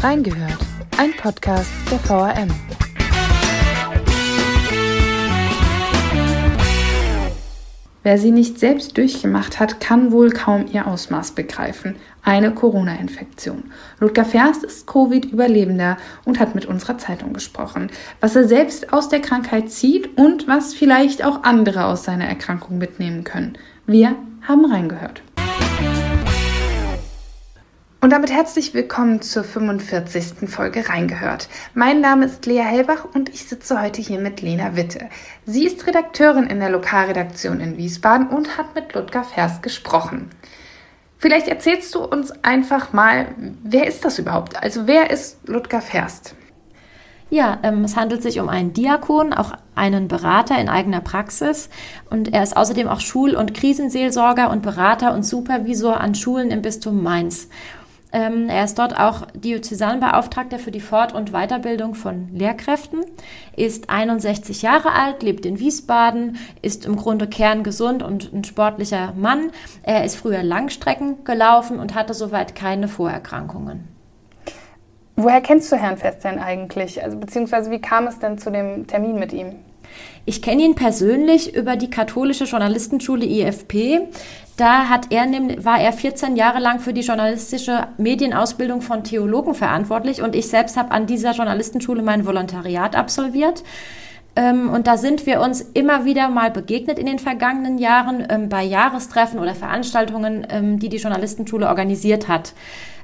Reingehört, ein Podcast der VRM. Wer sie nicht selbst durchgemacht hat, kann wohl kaum ihr Ausmaß begreifen. Eine Corona-Infektion. Ludger Ferst ist Covid-Überlebender und hat mit unserer Zeitung gesprochen, was er selbst aus der Krankheit zieht und was vielleicht auch andere aus seiner Erkrankung mitnehmen können. Wir haben reingehört. Und damit herzlich willkommen zur 45. Folge Reingehört. Mein Name ist Lea Hellbach und ich sitze heute hier mit Lena Witte. Sie ist Redakteurin in der Lokalredaktion in Wiesbaden und hat mit Ludger Ferst gesprochen. Vielleicht erzählst du uns einfach mal, wer ist das überhaupt? Also wer ist Ludger Ferst? Ja, ähm, es handelt sich um einen Diakon, auch einen Berater in eigener Praxis. Und er ist außerdem auch Schul- und Krisenseelsorger und Berater und Supervisor an Schulen im Bistum Mainz. Ähm, er ist dort auch Diözesanbeauftragter für die Fort- und Weiterbildung von Lehrkräften, ist 61 Jahre alt, lebt in Wiesbaden, ist im Grunde kerngesund und ein sportlicher Mann. Er ist früher Langstrecken gelaufen und hatte soweit keine Vorerkrankungen. Woher kennst du Herrn Fest denn eigentlich? Also, beziehungsweise wie kam es denn zu dem Termin mit ihm? Ich kenne ihn persönlich über die katholische Journalistenschule IFP. Da hat er, war er 14 Jahre lang für die journalistische Medienausbildung von Theologen verantwortlich und ich selbst habe an dieser Journalistenschule mein Volontariat absolviert. Ähm, und da sind wir uns immer wieder mal begegnet in den vergangenen Jahren ähm, bei Jahrestreffen oder Veranstaltungen, ähm, die die Journalistenschule organisiert hat.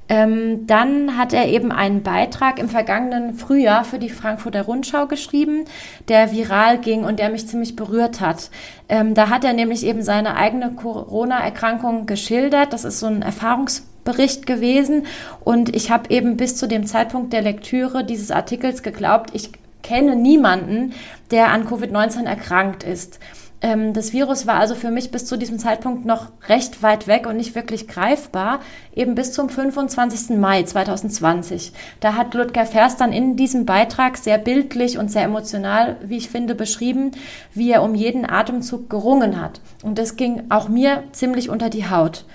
Ähm, dann hat er eben einen Beitrag im vergangenen Frühjahr für die Frankfurter Rundschau geschrieben, der viral ging und der mich ziemlich berührt hat. Ähm, da hat er nämlich eben seine eigene Corona-Erkrankung geschildert. Das ist so ein Erfahrungsbericht gewesen und ich habe eben bis zu dem Zeitpunkt der Lektüre dieses Artikels geglaubt, ich kenne niemanden, der an Covid-19 erkrankt ist. Ähm, das Virus war also für mich bis zu diesem Zeitpunkt noch recht weit weg und nicht wirklich greifbar, eben bis zum 25. Mai 2020. Da hat Ludger Ferst dann in diesem Beitrag sehr bildlich und sehr emotional, wie ich finde, beschrieben, wie er um jeden Atemzug gerungen hat. Und das ging auch mir ziemlich unter die Haut.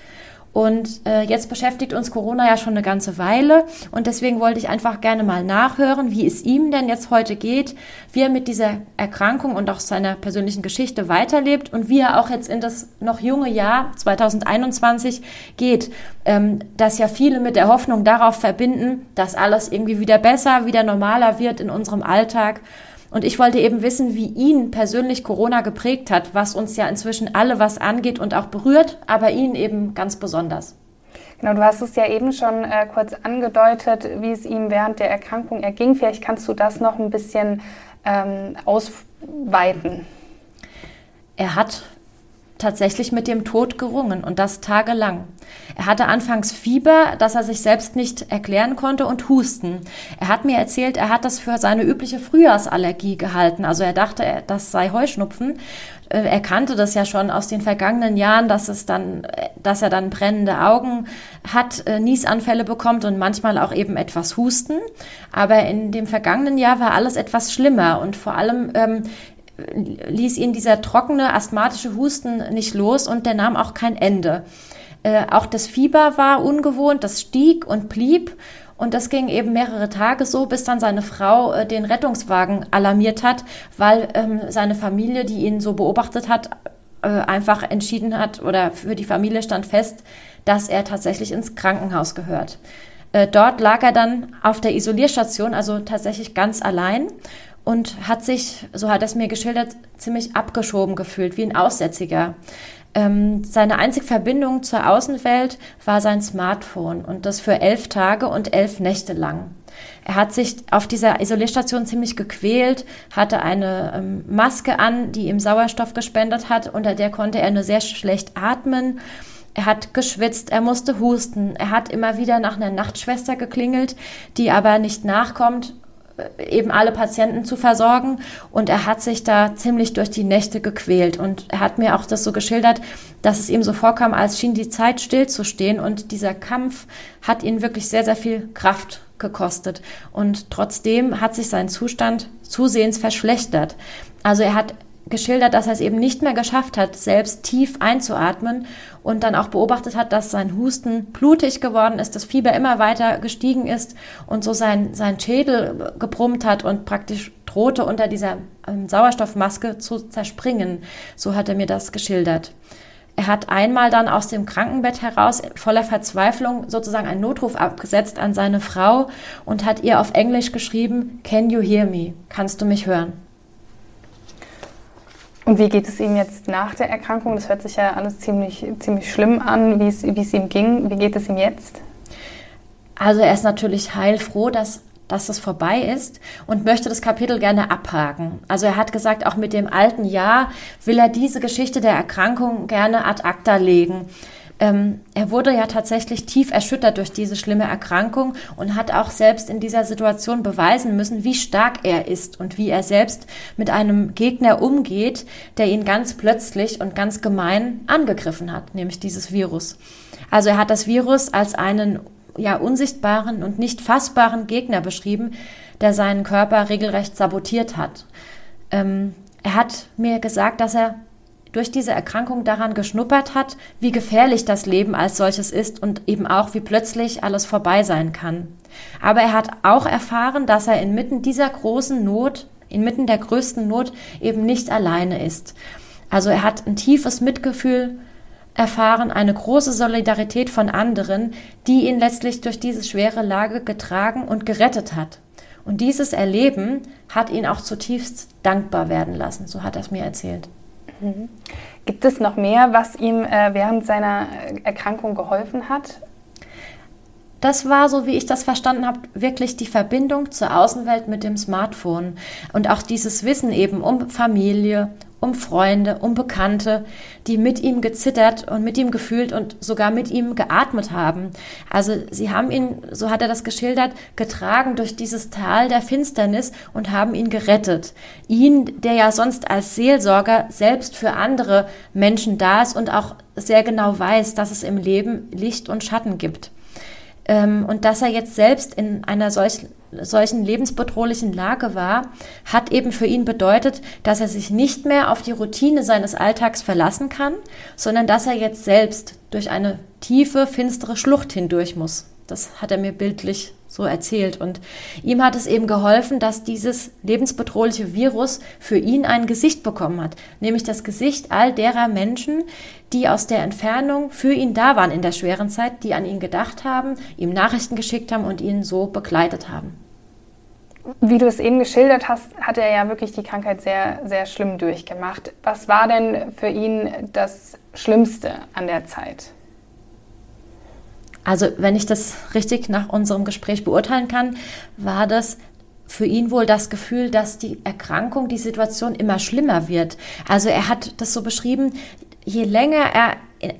Und äh, jetzt beschäftigt uns Corona ja schon eine ganze Weile und deswegen wollte ich einfach gerne mal nachhören, wie es ihm denn jetzt heute geht, wie er mit dieser Erkrankung und auch seiner persönlichen Geschichte weiterlebt und wie er auch jetzt in das noch junge Jahr 2021 geht, ähm, das ja viele mit der Hoffnung darauf verbinden, dass alles irgendwie wieder besser, wieder normaler wird in unserem Alltag. Und ich wollte eben wissen, wie ihn persönlich Corona geprägt hat, was uns ja inzwischen alle was angeht und auch berührt, aber ihn eben ganz besonders. Genau, du hast es ja eben schon äh, kurz angedeutet, wie es ihm während der Erkrankung erging. Vielleicht kannst du das noch ein bisschen ähm, ausweiten. Er hat tatsächlich mit dem Tod gerungen und das tagelang. Er hatte anfangs Fieber, das er sich selbst nicht erklären konnte und Husten. Er hat mir erzählt, er hat das für seine übliche Frühjahrsallergie gehalten. Also er dachte, das sei Heuschnupfen. Äh, er kannte das ja schon aus den vergangenen Jahren, dass es dann, dass er dann brennende Augen hat, äh, Niesanfälle bekommt und manchmal auch eben etwas Husten. Aber in dem vergangenen Jahr war alles etwas schlimmer und vor allem ähm, ließ ihn dieser trockene asthmatische Husten nicht los und der nahm auch kein Ende. Äh, auch das Fieber war ungewohnt, das stieg und blieb. Und das ging eben mehrere Tage so, bis dann seine Frau äh, den Rettungswagen alarmiert hat, weil ähm, seine Familie, die ihn so beobachtet hat, äh, einfach entschieden hat oder für die Familie stand fest, dass er tatsächlich ins Krankenhaus gehört. Äh, dort lag er dann auf der Isolierstation, also tatsächlich ganz allein und hat sich, so hat er es mir geschildert, ziemlich abgeschoben gefühlt, wie ein Aussätziger. Ähm, seine einzige Verbindung zur Außenwelt war sein Smartphone und das für elf Tage und elf Nächte lang. Er hat sich auf dieser Isolierstation ziemlich gequält, hatte eine ähm, Maske an, die ihm Sauerstoff gespendet hat, unter der konnte er nur sehr schlecht atmen. Er hat geschwitzt, er musste husten, er hat immer wieder nach einer Nachtschwester geklingelt, die aber nicht nachkommt eben alle Patienten zu versorgen. Und er hat sich da ziemlich durch die Nächte gequält. Und er hat mir auch das so geschildert, dass es ihm so vorkam, als schien die Zeit stillzustehen. Und dieser Kampf hat ihn wirklich sehr, sehr viel Kraft gekostet. Und trotzdem hat sich sein Zustand zusehends verschlechtert. Also er hat geschildert, dass er es eben nicht mehr geschafft hat, selbst tief einzuatmen und dann auch beobachtet hat, dass sein Husten blutig geworden ist, das Fieber immer weiter gestiegen ist und so sein, sein Schädel gebrummt hat und praktisch drohte unter dieser ähm, Sauerstoffmaske zu zerspringen. So hat er mir das geschildert. Er hat einmal dann aus dem Krankenbett heraus voller Verzweiflung sozusagen einen Notruf abgesetzt an seine Frau und hat ihr auf Englisch geschrieben, Can you hear me? Kannst du mich hören? Und wie geht es ihm jetzt nach der Erkrankung? Das hört sich ja alles ziemlich, ziemlich schlimm an, wie es, ihm ging. Wie geht es ihm jetzt? Also er ist natürlich heilfroh, dass dass es vorbei ist und möchte das Kapitel gerne abhaken. Also er hat gesagt, auch mit dem alten Jahr will er diese Geschichte der Erkrankung gerne ad acta legen. Ähm, er wurde ja tatsächlich tief erschüttert durch diese schlimme Erkrankung und hat auch selbst in dieser Situation beweisen müssen, wie stark er ist und wie er selbst mit einem Gegner umgeht, der ihn ganz plötzlich und ganz gemein angegriffen hat, nämlich dieses Virus. Also er hat das Virus als einen ja unsichtbaren und nicht fassbaren Gegner beschrieben, der seinen Körper regelrecht sabotiert hat. Ähm, er hat mir gesagt, dass er durch diese Erkrankung daran geschnuppert hat, wie gefährlich das Leben als solches ist und eben auch, wie plötzlich alles vorbei sein kann. Aber er hat auch erfahren, dass er inmitten dieser großen Not, inmitten der größten Not eben nicht alleine ist. Also er hat ein tiefes Mitgefühl erfahren eine große Solidarität von anderen, die ihn letztlich durch diese schwere Lage getragen und gerettet hat. Und dieses Erleben hat ihn auch zutiefst dankbar werden lassen, so hat er es mir erzählt. Mhm. Gibt es noch mehr, was ihm äh, während seiner Erkrankung geholfen hat? Das war, so wie ich das verstanden habe, wirklich die Verbindung zur Außenwelt mit dem Smartphone und auch dieses Wissen eben um Familie, um Freunde, um Bekannte, die mit ihm gezittert und mit ihm gefühlt und sogar mit ihm geatmet haben. Also sie haben ihn, so hat er das geschildert, getragen durch dieses Tal der Finsternis und haben ihn gerettet. Ihn, der ja sonst als Seelsorger selbst für andere Menschen da ist und auch sehr genau weiß, dass es im Leben Licht und Schatten gibt. Ähm, und dass er jetzt selbst in einer solchen solchen lebensbedrohlichen Lage war, hat eben für ihn bedeutet, dass er sich nicht mehr auf die Routine seines Alltags verlassen kann, sondern dass er jetzt selbst durch eine tiefe, finstere Schlucht hindurch muss. Das hat er mir bildlich so erzählt. Und ihm hat es eben geholfen, dass dieses lebensbedrohliche Virus für ihn ein Gesicht bekommen hat, nämlich das Gesicht all derer Menschen, die aus der Entfernung für ihn da waren in der schweren Zeit, die an ihn gedacht haben, ihm Nachrichten geschickt haben und ihn so begleitet haben. Wie du es eben geschildert hast, hat er ja wirklich die Krankheit sehr, sehr schlimm durchgemacht. Was war denn für ihn das Schlimmste an der Zeit? Also, wenn ich das richtig nach unserem Gespräch beurteilen kann, war das für ihn wohl das Gefühl, dass die Erkrankung, die Situation immer schlimmer wird. Also er hat das so beschrieben, je länger er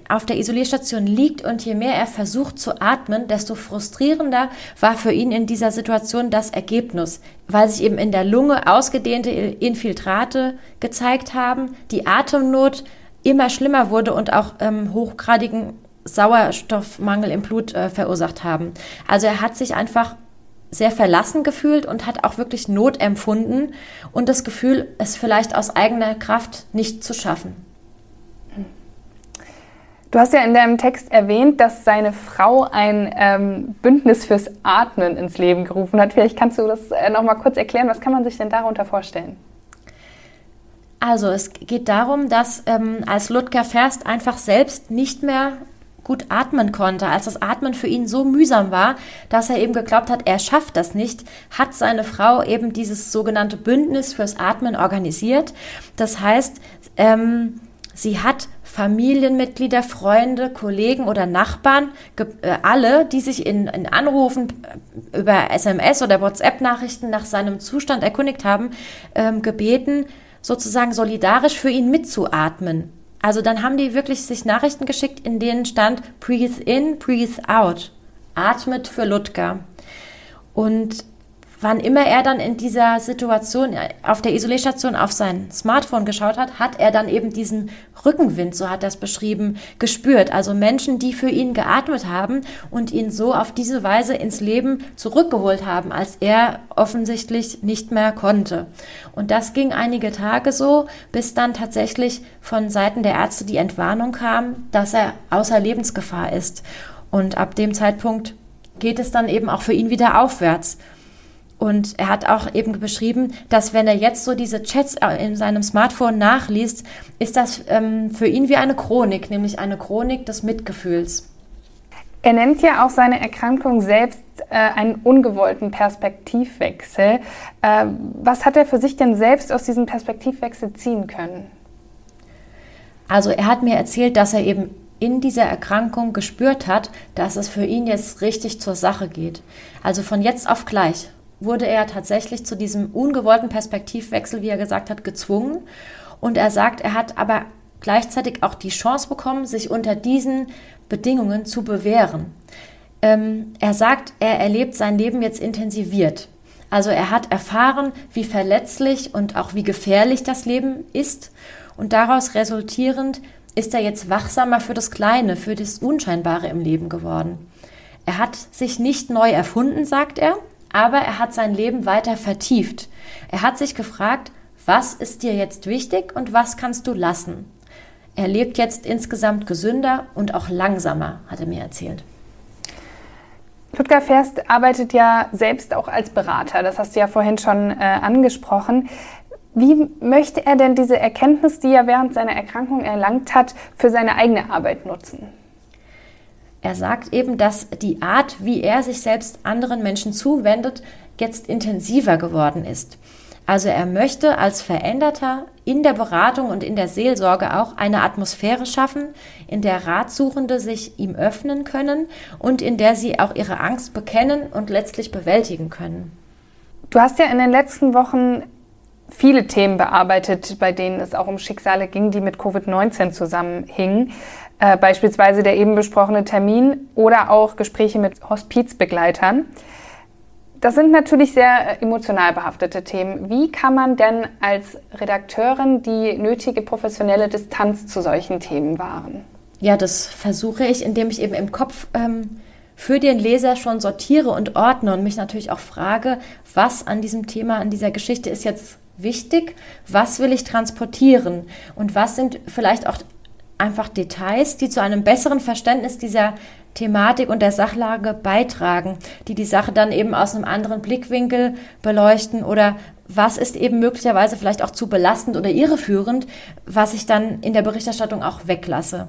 auf der Isolierstation liegt und je mehr er versucht zu atmen, desto frustrierender war für ihn in dieser Situation das Ergebnis, weil sich eben in der Lunge ausgedehnte Infiltrate gezeigt haben, die Atemnot immer schlimmer wurde und auch ähm, hochgradigen Sauerstoffmangel im Blut äh, verursacht haben. Also er hat sich einfach sehr verlassen gefühlt und hat auch wirklich Not empfunden und das Gefühl, es vielleicht aus eigener Kraft nicht zu schaffen. Du hast ja in deinem Text erwähnt, dass seine Frau ein ähm, Bündnis fürs Atmen ins Leben gerufen hat. Vielleicht kannst du das äh, noch mal kurz erklären. Was kann man sich denn darunter vorstellen? Also es geht darum, dass ähm, als Ludger Ferst einfach selbst nicht mehr gut atmen konnte, als das Atmen für ihn so mühsam war, dass er eben geglaubt hat, er schafft das nicht, hat seine Frau eben dieses sogenannte Bündnis fürs Atmen organisiert. Das heißt, ähm, sie hat Familienmitglieder, Freunde, Kollegen oder Nachbarn, äh, alle, die sich in, in Anrufen äh, über SMS oder WhatsApp-Nachrichten nach seinem Zustand erkundigt haben, ähm, gebeten, sozusagen solidarisch für ihn mitzuatmen. Also dann haben die wirklich sich Nachrichten geschickt, in denen stand Breathe in, breathe out. Atmet für Ludger. Und wann immer er dann in dieser Situation auf der Isolierstation auf sein Smartphone geschaut hat, hat er dann eben diesen Rückenwind, so hat er es beschrieben, gespürt. Also Menschen, die für ihn geatmet haben und ihn so auf diese Weise ins Leben zurückgeholt haben, als er offensichtlich nicht mehr konnte. Und das ging einige Tage so, bis dann tatsächlich von Seiten der Ärzte die Entwarnung kam, dass er außer Lebensgefahr ist. Und ab dem Zeitpunkt geht es dann eben auch für ihn wieder aufwärts. Und er hat auch eben beschrieben, dass wenn er jetzt so diese Chats in seinem Smartphone nachliest, ist das ähm, für ihn wie eine Chronik, nämlich eine Chronik des Mitgefühls. Er nennt ja auch seine Erkrankung selbst äh, einen ungewollten Perspektivwechsel. Äh, was hat er für sich denn selbst aus diesem Perspektivwechsel ziehen können? Also er hat mir erzählt, dass er eben in dieser Erkrankung gespürt hat, dass es für ihn jetzt richtig zur Sache geht. Also von jetzt auf gleich wurde er tatsächlich zu diesem ungewollten Perspektivwechsel, wie er gesagt hat, gezwungen. Und er sagt, er hat aber gleichzeitig auch die Chance bekommen, sich unter diesen Bedingungen zu bewähren. Ähm, er sagt, er erlebt sein Leben jetzt intensiviert. Also er hat erfahren, wie verletzlich und auch wie gefährlich das Leben ist. Und daraus resultierend ist er jetzt wachsamer für das Kleine, für das Unscheinbare im Leben geworden. Er hat sich nicht neu erfunden, sagt er, aber er hat sein Leben weiter vertieft. Er hat sich gefragt, was ist dir jetzt wichtig und was kannst du lassen? Er lebt jetzt insgesamt gesünder und auch langsamer, hat er mir erzählt. Ludger Ferst arbeitet ja selbst auch als Berater. Das hast du ja vorhin schon äh, angesprochen. Wie möchte er denn diese Erkenntnis, die er während seiner Erkrankung erlangt hat, für seine eigene Arbeit nutzen? Er sagt eben, dass die Art, wie er sich selbst anderen Menschen zuwendet, jetzt intensiver geworden ist. Also er möchte als Veränderter in der Beratung und in der Seelsorge auch eine Atmosphäre schaffen, in der Ratsuchende sich ihm öffnen können und in der sie auch ihre Angst bekennen und letztlich bewältigen können. Du hast ja in den letzten Wochen viele Themen bearbeitet, bei denen es auch um Schicksale ging, die mit Covid-19 zusammenhingen. Äh, beispielsweise der eben besprochene Termin oder auch Gespräche mit Hospizbegleitern. Das sind natürlich sehr emotional behaftete Themen. Wie kann man denn als Redakteurin die nötige professionelle Distanz zu solchen Themen wahren? Ja, das versuche ich, indem ich eben im Kopf ähm, für den Leser schon sortiere und ordne und mich natürlich auch frage, was an diesem Thema, an dieser Geschichte ist jetzt wichtig, was will ich transportieren und was sind vielleicht auch einfach Details, die zu einem besseren Verständnis dieser Thematik und der Sachlage beitragen, die die Sache dann eben aus einem anderen Blickwinkel beleuchten oder was ist eben möglicherweise vielleicht auch zu belastend oder irreführend, was ich dann in der Berichterstattung auch weglasse.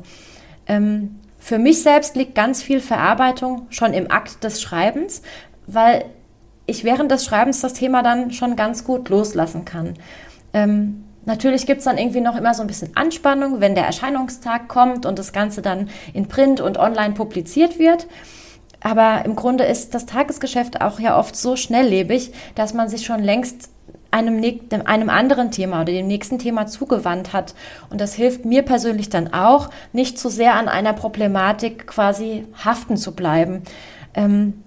Ähm, für mich selbst liegt ganz viel Verarbeitung schon im Akt des Schreibens, weil ich während des Schreibens das Thema dann schon ganz gut loslassen kann. Ähm, Natürlich gibt es dann irgendwie noch immer so ein bisschen Anspannung, wenn der Erscheinungstag kommt und das Ganze dann in Print und online publiziert wird. Aber im Grunde ist das Tagesgeschäft auch ja oft so schnelllebig, dass man sich schon längst einem, einem anderen Thema oder dem nächsten Thema zugewandt hat. Und das hilft mir persönlich dann auch, nicht zu sehr an einer Problematik quasi haften zu bleiben. Ähm,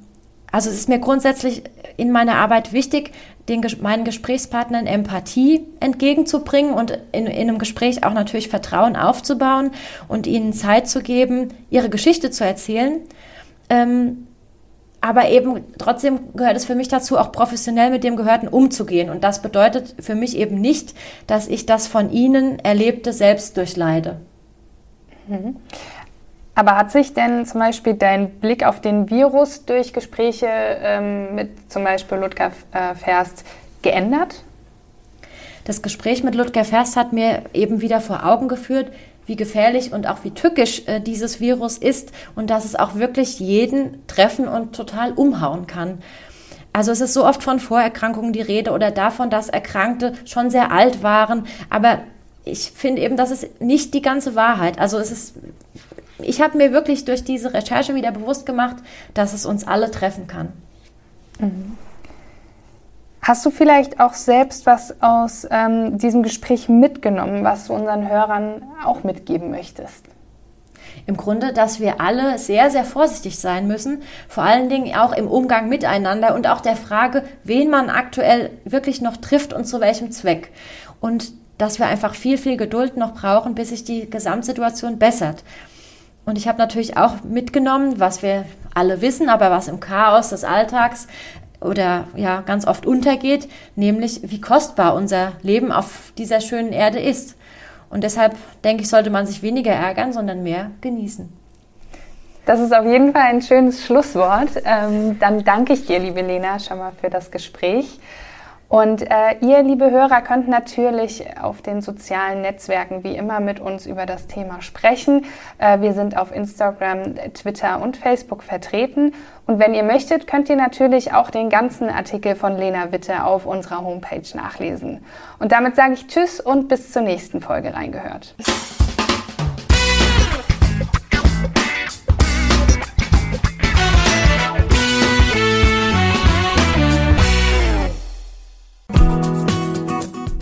also es ist mir grundsätzlich in meiner Arbeit wichtig, den, meinen Gesprächspartnern Empathie entgegenzubringen und in, in einem Gespräch auch natürlich Vertrauen aufzubauen und ihnen Zeit zu geben, ihre Geschichte zu erzählen. Ähm, aber eben trotzdem gehört es für mich dazu, auch professionell mit dem Gehörten umzugehen. Und das bedeutet für mich eben nicht, dass ich das von Ihnen Erlebte selbst durchleide. Aber hat sich denn zum Beispiel dein Blick auf den Virus durch Gespräche ähm, mit zum Beispiel Ludger äh, Ferst geändert? Das Gespräch mit Ludger Ferst hat mir eben wieder vor Augen geführt, wie gefährlich und auch wie tückisch äh, dieses Virus ist und dass es auch wirklich jeden treffen und total umhauen kann. Also es ist so oft von Vorerkrankungen die Rede oder davon, dass Erkrankte schon sehr alt waren, aber ich finde eben, das ist nicht die ganze Wahrheit. Also es ist ich habe mir wirklich durch diese Recherche wieder bewusst gemacht, dass es uns alle treffen kann. Mhm. Hast du vielleicht auch selbst was aus ähm, diesem Gespräch mitgenommen, was du unseren Hörern auch mitgeben möchtest? Im Grunde, dass wir alle sehr, sehr vorsichtig sein müssen, vor allen Dingen auch im Umgang miteinander und auch der Frage, wen man aktuell wirklich noch trifft und zu welchem Zweck. Und dass wir einfach viel, viel Geduld noch brauchen, bis sich die Gesamtsituation bessert. Und ich habe natürlich auch mitgenommen, was wir alle wissen, aber was im Chaos des Alltags oder ja ganz oft untergeht, nämlich wie kostbar unser Leben auf dieser schönen Erde ist. Und deshalb denke ich, sollte man sich weniger ärgern, sondern mehr genießen. Das ist auf jeden Fall ein schönes Schlusswort. Ähm, dann danke ich dir, liebe Lena, schon mal für das Gespräch. Und äh, ihr, liebe Hörer, könnt natürlich auf den sozialen Netzwerken wie immer mit uns über das Thema sprechen. Äh, wir sind auf Instagram, Twitter und Facebook vertreten. Und wenn ihr möchtet, könnt ihr natürlich auch den ganzen Artikel von Lena Witte auf unserer Homepage nachlesen. Und damit sage ich Tschüss und bis zur nächsten Folge reingehört.